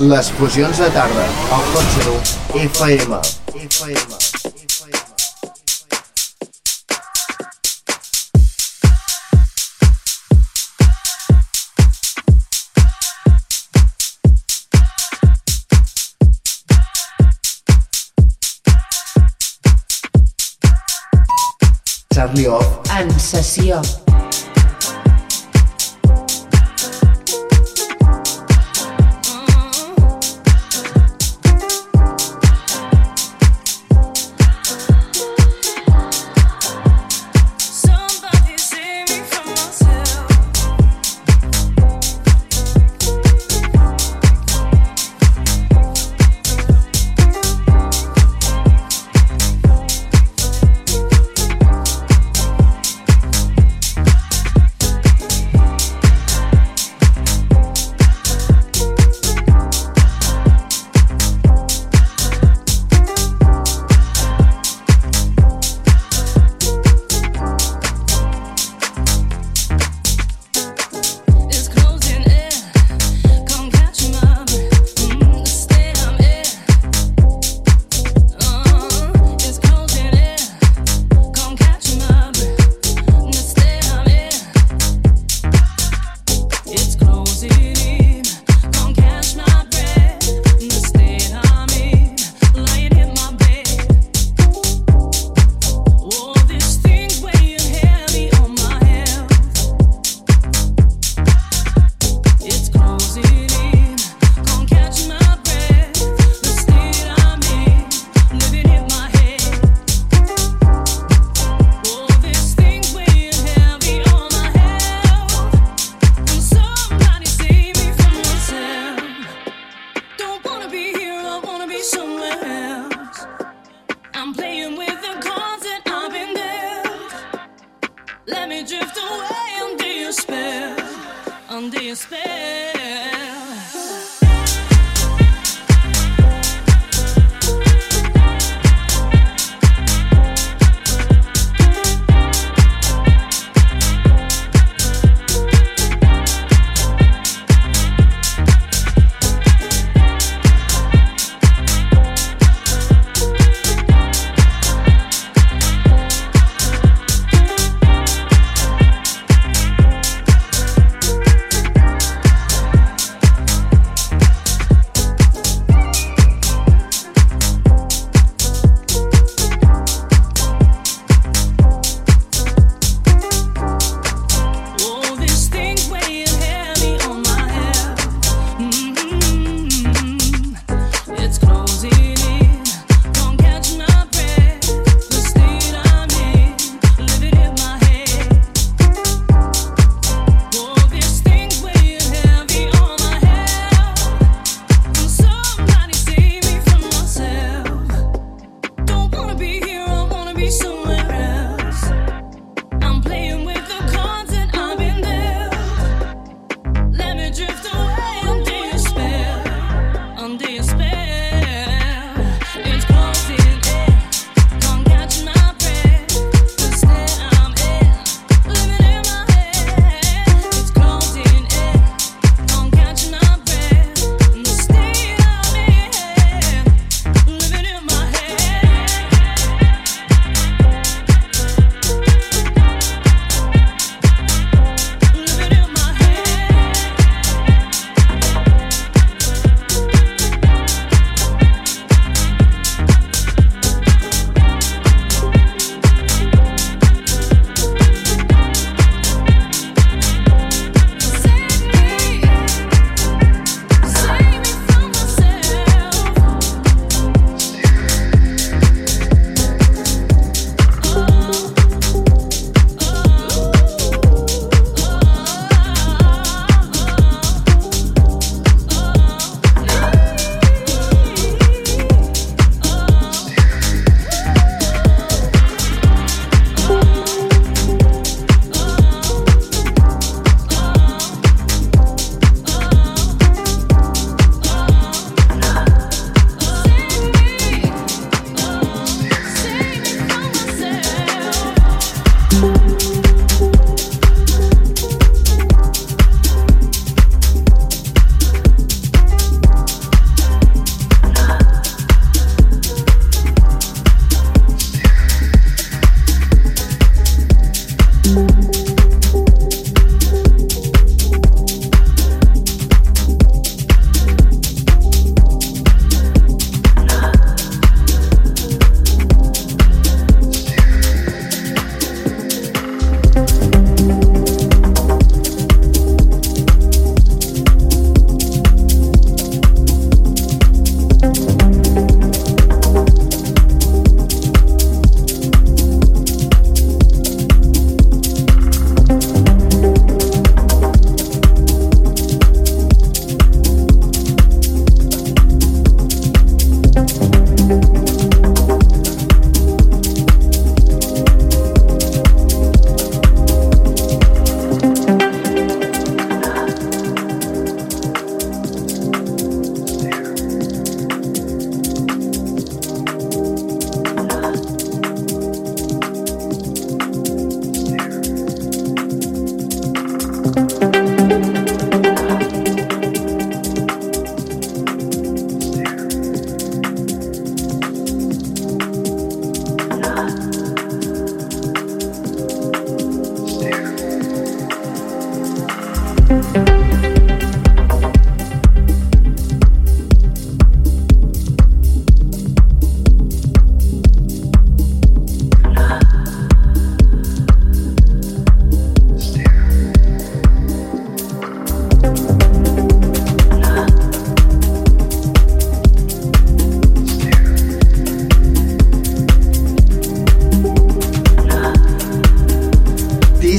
Les fusions de tarda, al cotxe d'un FM. FM. Charlie Off en sessió.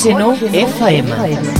Hot Seno FM.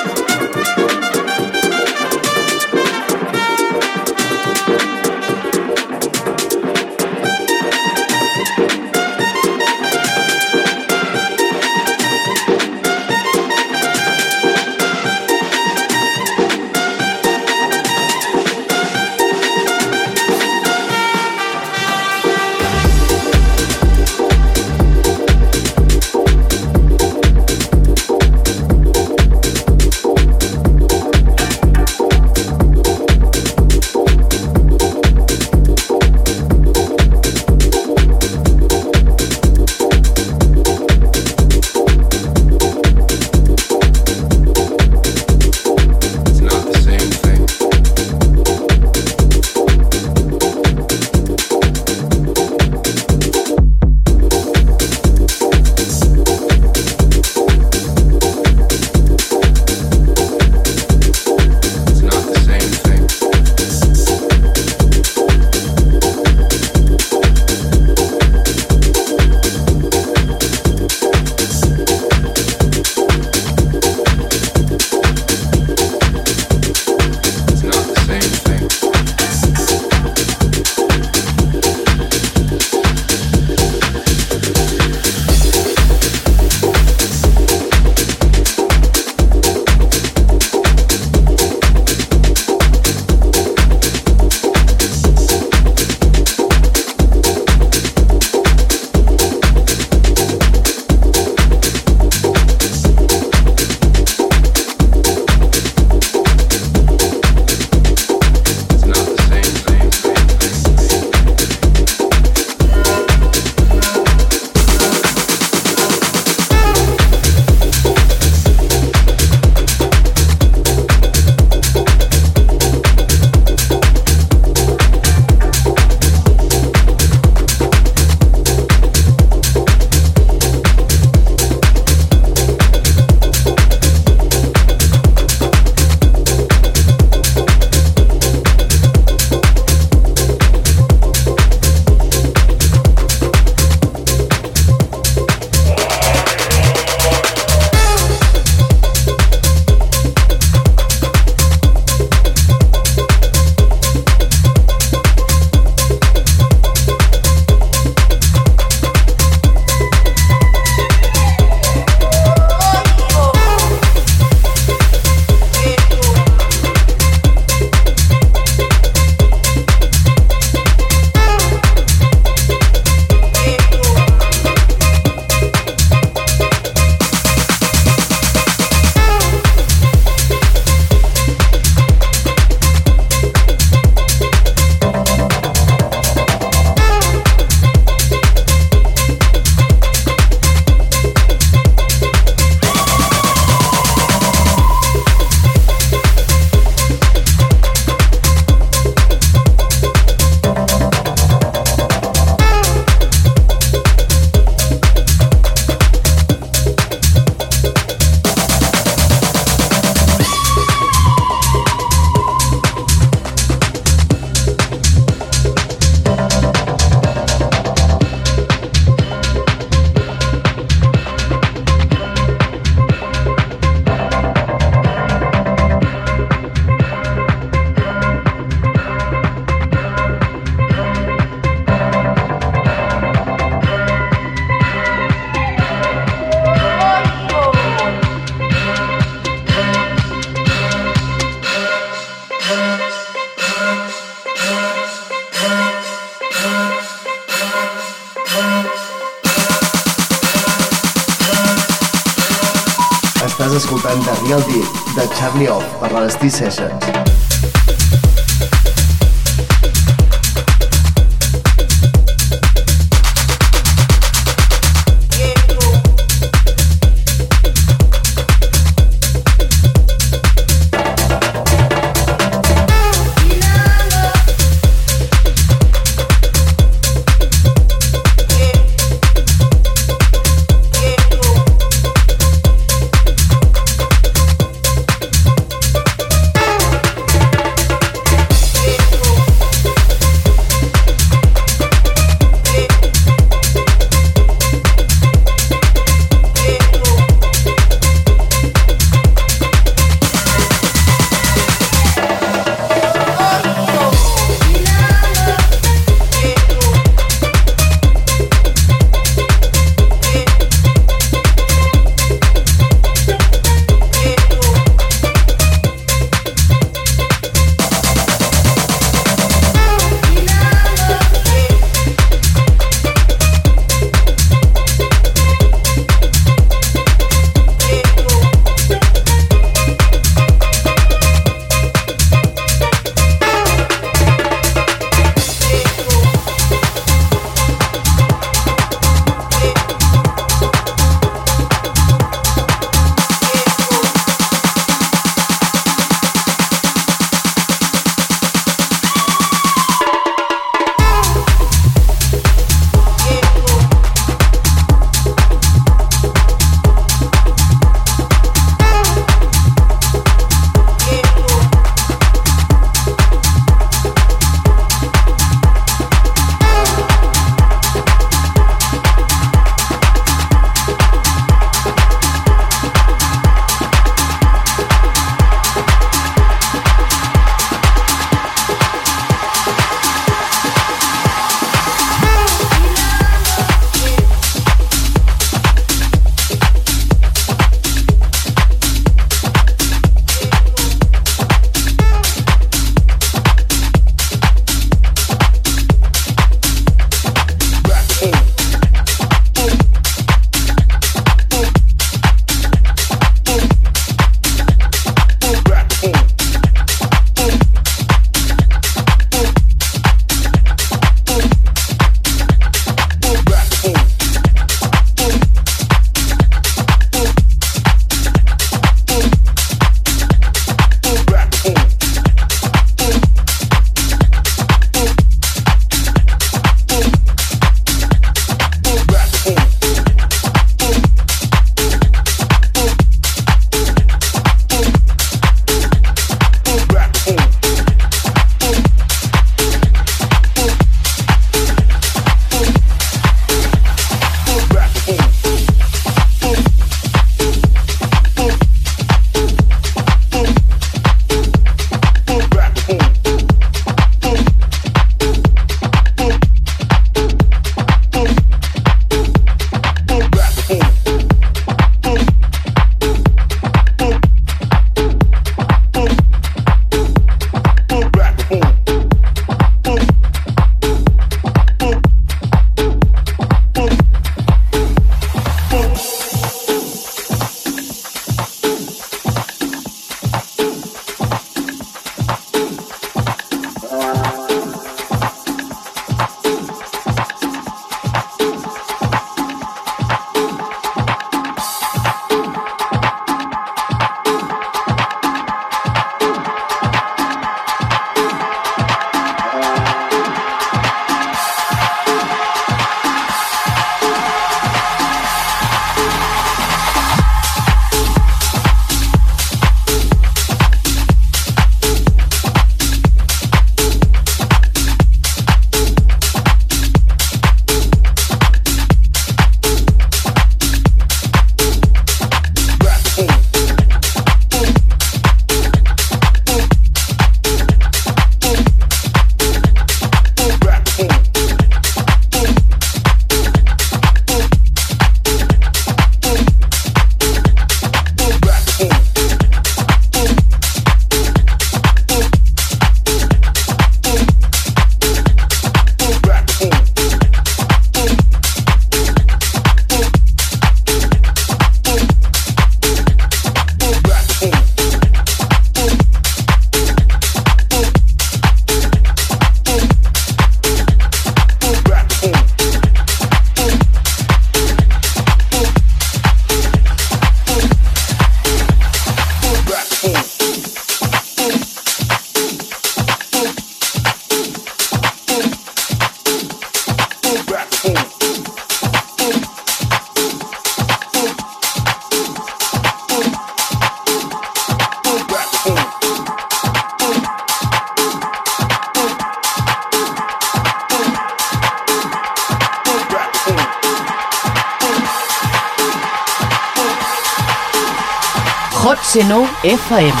FM.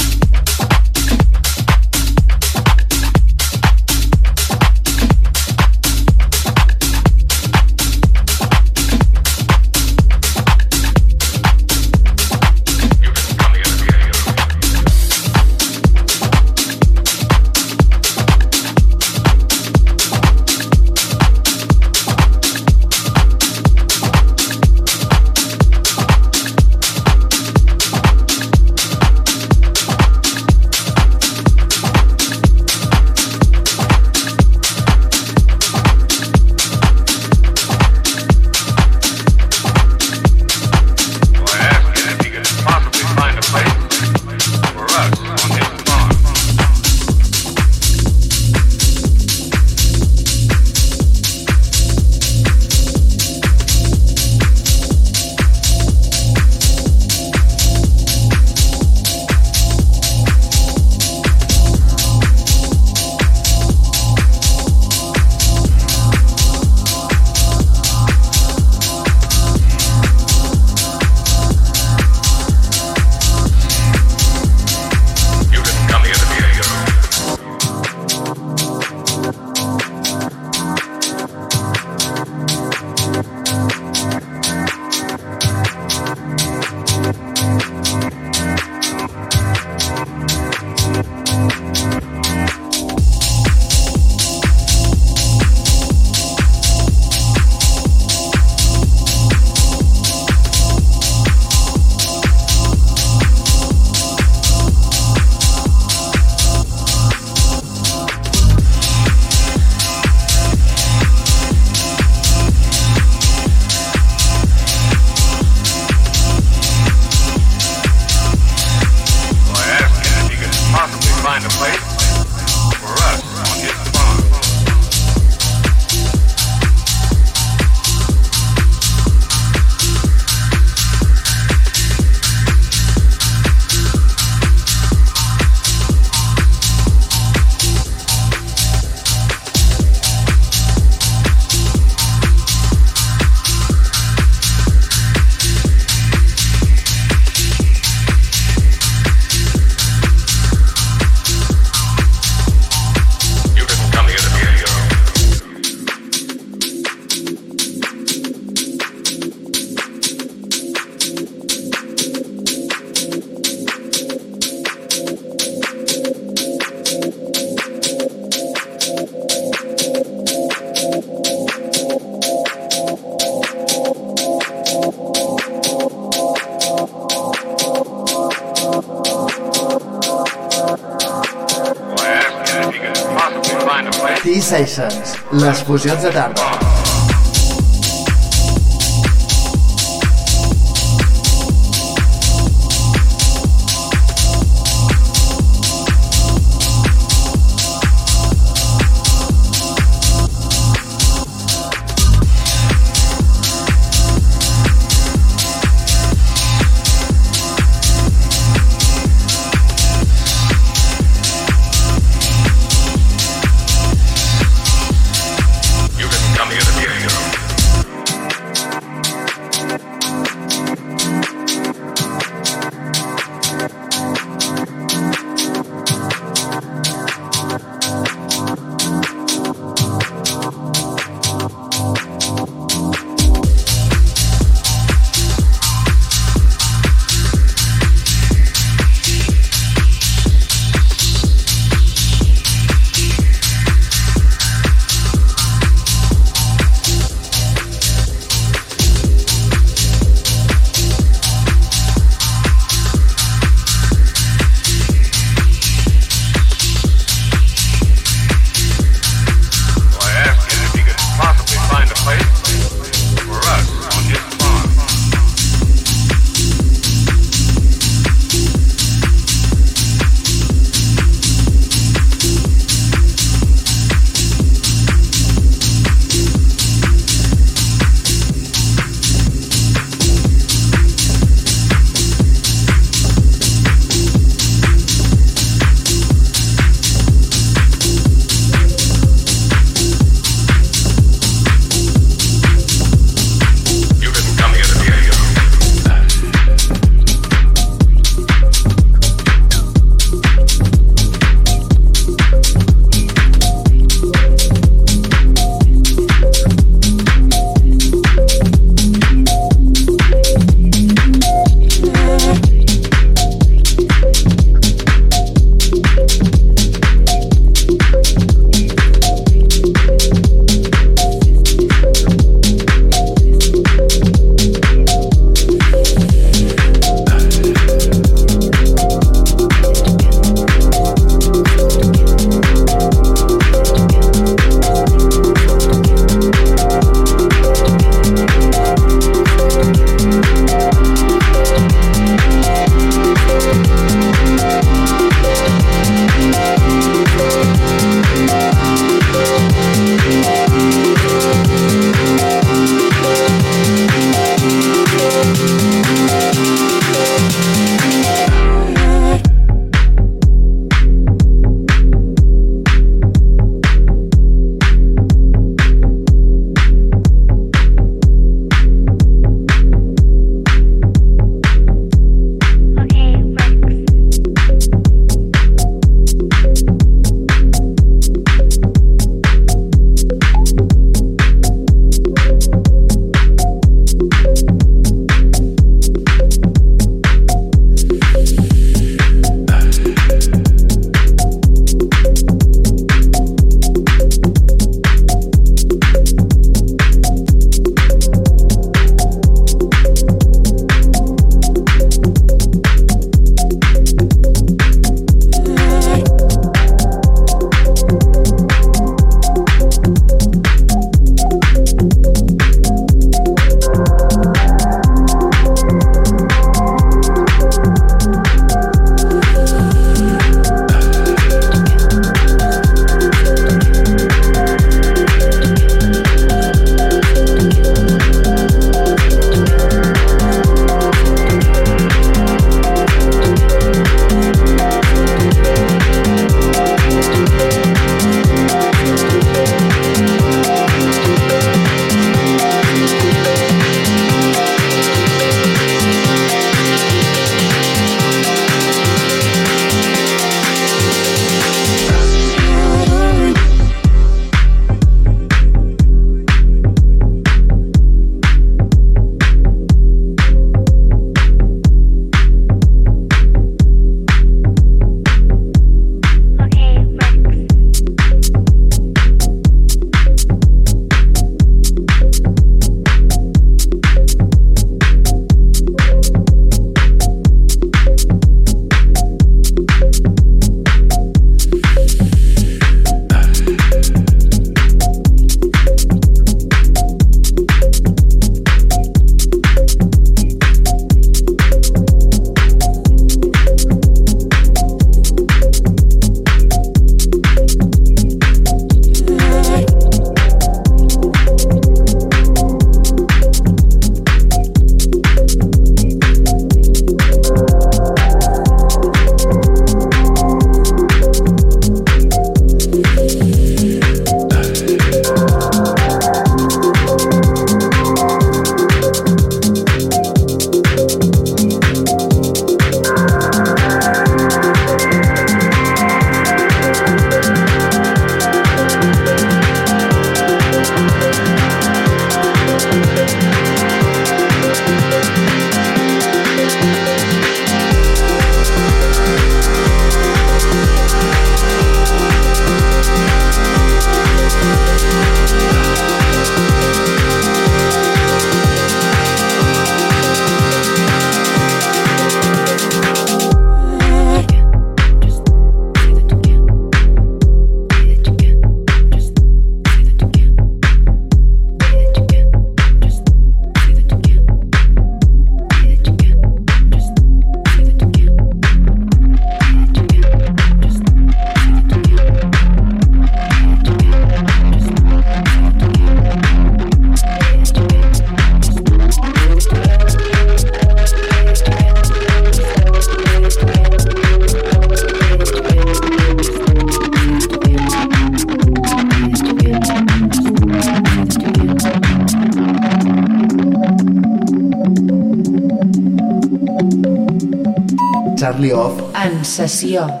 Sessió.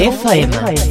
Oxeno FM.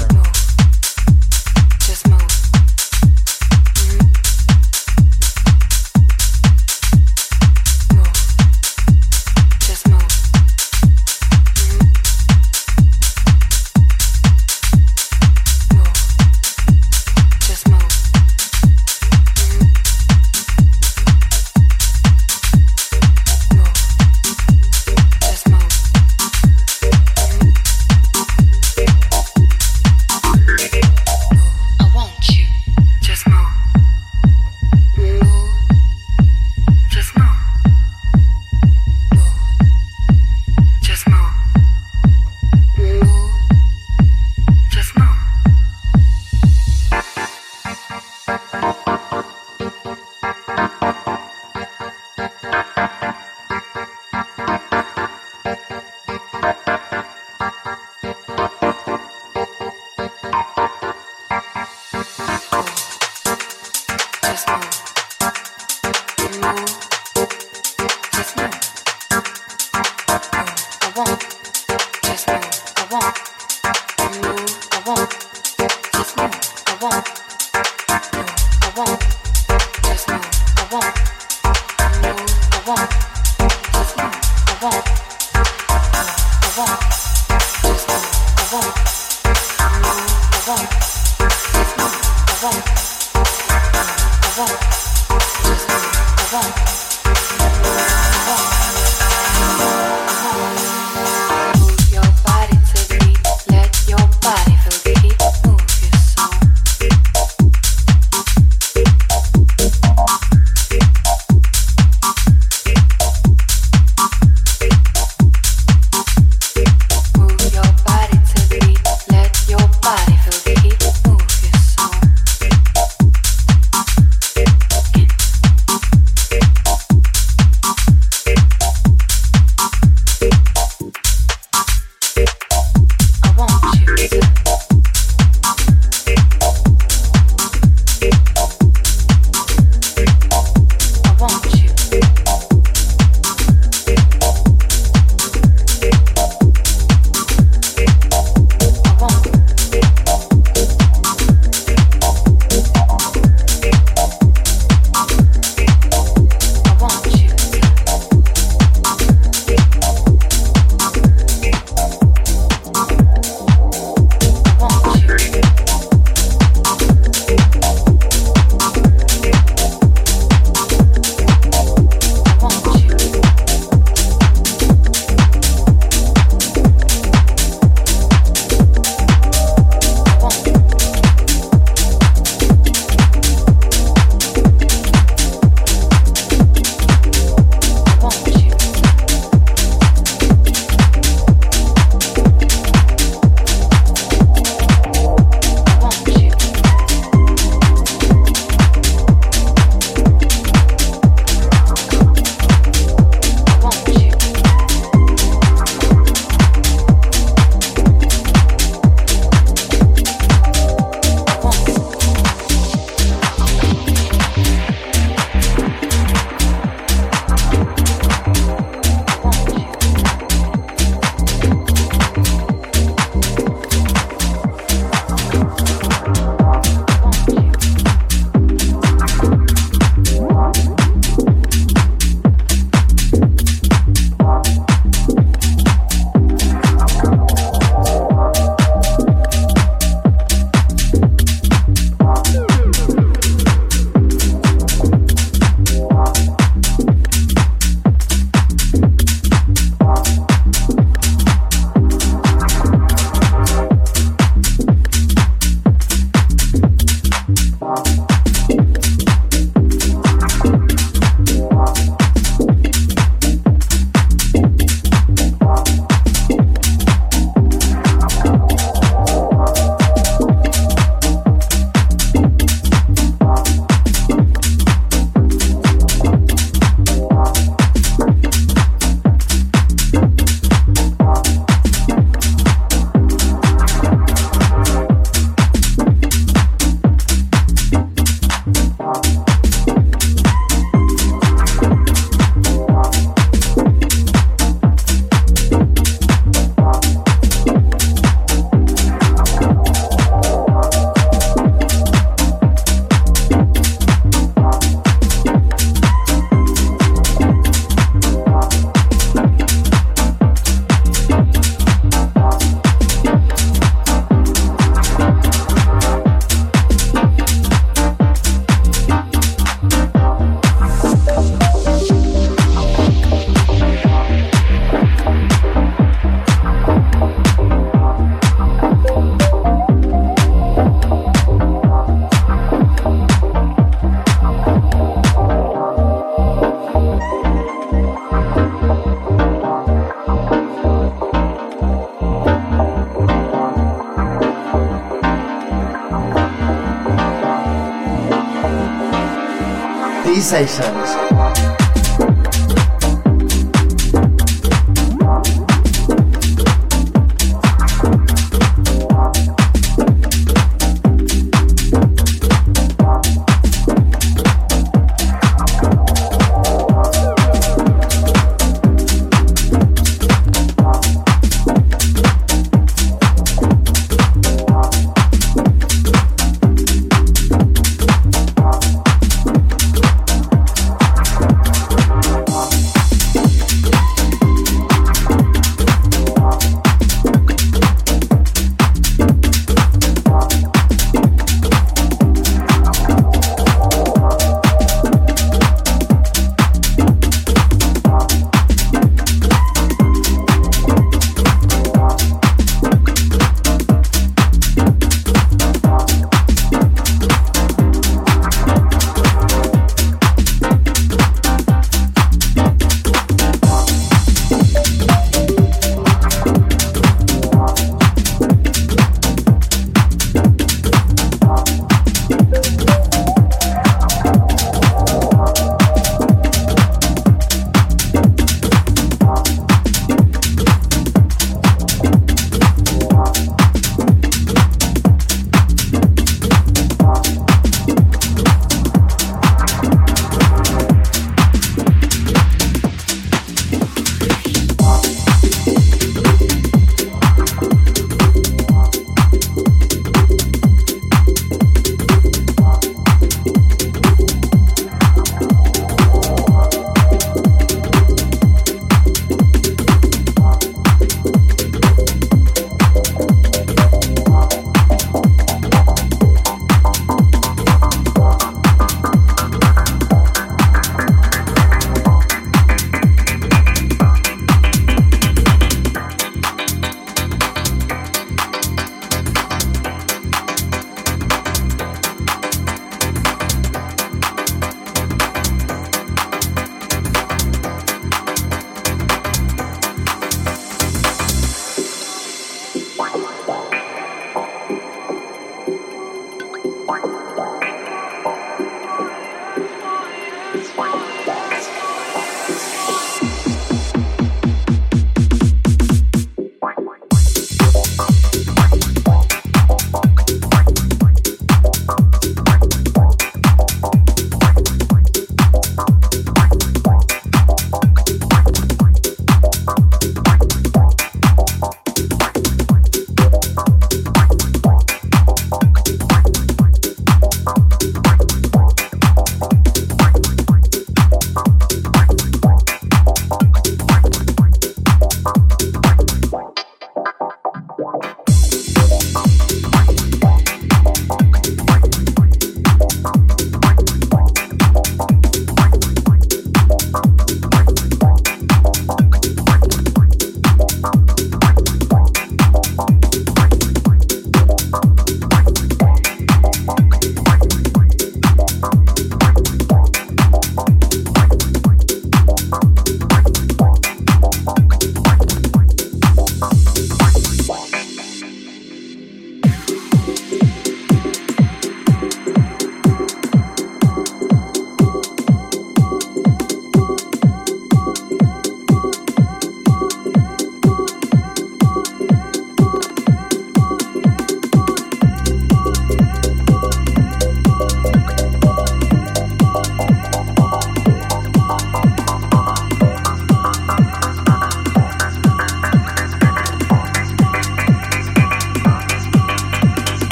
B-Sessions.